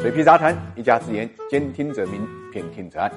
水皮杂谈，一家之言，兼听则明，偏听则暗。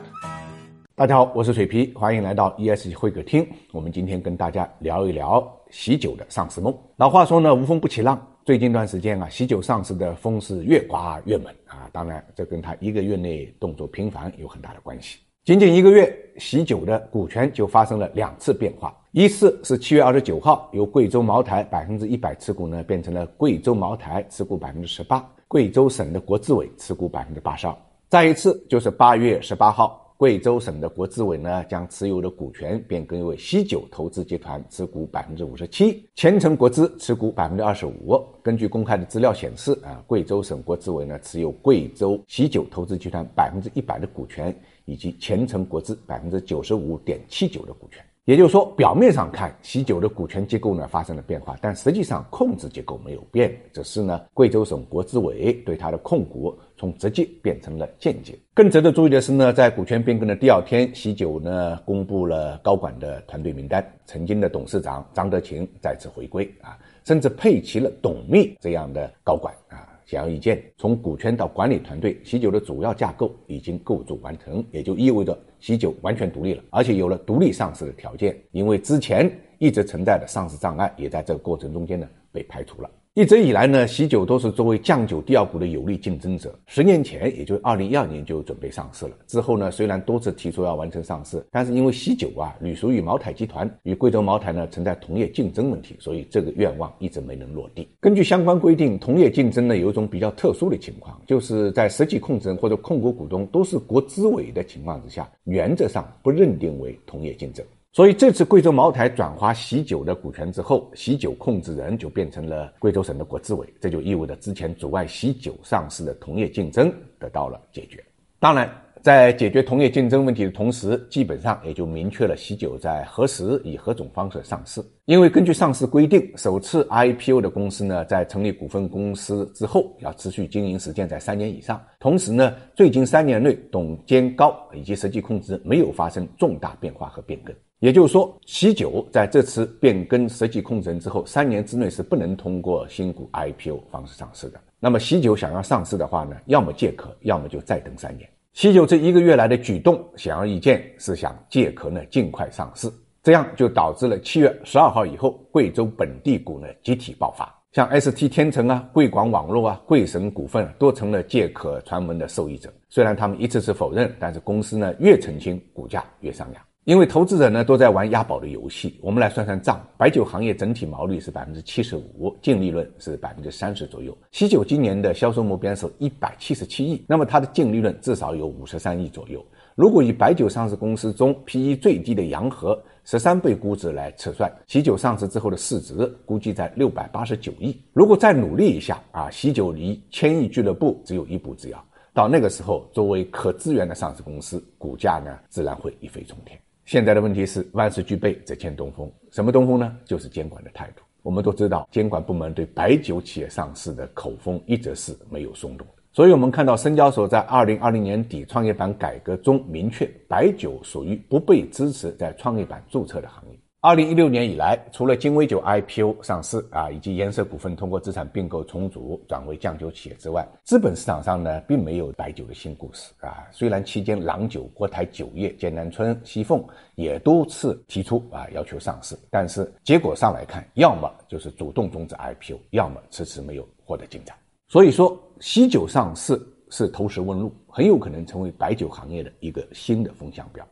大家好，我是水皮，欢迎来到 ES 会客厅。我们今天跟大家聊一聊喜酒的上市梦。老话说呢，无风不起浪。最近一段时间啊，喜酒上市的风是越刮越猛啊。当然，这跟他一个月内动作频繁有很大的关系。仅仅一个月，喜酒的股权就发生了两次变化。一次是七月二十九号，由贵州茅台百分之一百持股呢，变成了贵州茅台持股百分之十八，贵州省的国资委持股百分之八十二。再一次就是八月十八号，贵州省的国资委呢，将持有的股权变更为习酒投资集团持股百分之五十七，前程国资持股百分之二十五。根据公开的资料显示，啊，贵州省国资委呢，持有贵州习酒投资集团百分之一百的股权。以及前程国资百分之九十五点七九的股权，也就是说，表面上看喜酒的股权结构呢发生了变化，但实际上控制结构没有变，只是呢贵州省国资委对它的控股从直接变成了间接。更值得注意的是呢，在股权变更的第二天，喜酒呢公布了高管的团队名单，曾经的董事长张德勤再次回归啊，甚至配齐了董秘这样的高管啊。显而易见，从股权到管理团队，喜酒的主要架构已经构筑完成，也就意味着喜酒完全独立了，而且有了独立上市的条件。因为之前一直存在的上市障碍，也在这个过程中间呢被排除了。一直以来呢，喜酒都是作为酱酒第二股的有力竞争者。十年前，也就是二零一二年就准备上市了。之后呢，虽然多次提出要完成上市，但是因为喜酒啊隶属于茅台集团，与贵州茅台呢存在同业竞争问题，所以这个愿望一直没能落地。根据相关规定，同业竞争呢有一种比较特殊的情况，就是在实际控制人或者控股股东都是国资委的情况之下，原则上不认定为同业竞争。所以这次贵州茅台转化喜酒的股权之后，喜酒控制人就变成了贵州省的国资委，这就意味着之前阻碍喜酒上市的同业竞争得到了解决。当然，在解决同业竞争问题的同时，基本上也就明确了喜酒在何时以何种方式上市。因为根据上市规定，首次 IPO 的公司呢，在成立股份公司之后，要持续经营时间在三年以上。同时呢，最近三年内董监高以及实际控制没有发生重大变化和变更。也就是说，喜酒在这次变更实际控制人之后，三年之内是不能通过新股 IPO 方式上市的。那么，喜酒想要上市的话呢，要么借壳，要么就再等三年。喜酒这一个月来的举动，显而易见是想借壳呢尽快上市，这样就导致了七月十二号以后，贵州本地股呢集体爆发，像 ST 天成啊、贵广网络啊、贵省股份都成了借壳传闻的受益者。虽然他们一次次否认，但是公司呢越澄清，股价越上扬。因为投资者呢都在玩押宝的游戏，我们来算算账：白酒行业整体毛利是百分之七十五，净利润是百分之三十左右。喜酒今年的销售目标是一百七十七亿，那么它的净利润至少有五十三亿左右。如果以白酒上市公司中 P/E 最低的洋河十三倍估值来测算，喜酒上市之后的市值估计在六百八十九亿。如果再努力一下啊，喜酒离千亿俱乐部只有一步之遥。到那个时候，作为可资源的上市公司，股价呢自然会一飞冲天。现在的问题是万事俱备，只欠东风。什么东风呢？就是监管的态度。我们都知道，监管部门对白酒企业上市的口风一直是没有松动。所以，我们看到深交所在二零二零年底创业板改革中明确，白酒属于不被支持在创业板注册的行业。二零一六年以来，除了金威酒 IPO 上市啊，以及颜色股份通过资产并购重组转为酱酒企业之外，资本市场上呢，并没有白酒的新故事啊。虽然期间郎酒、国台酒业、剑南春、西凤也多次提出啊要求上市，但是结果上来看，要么就是主动终止 IPO，要么迟迟没有获得进展。所以说，喜酒上市是投石问路，很有可能成为白酒行业的一个新的风向标。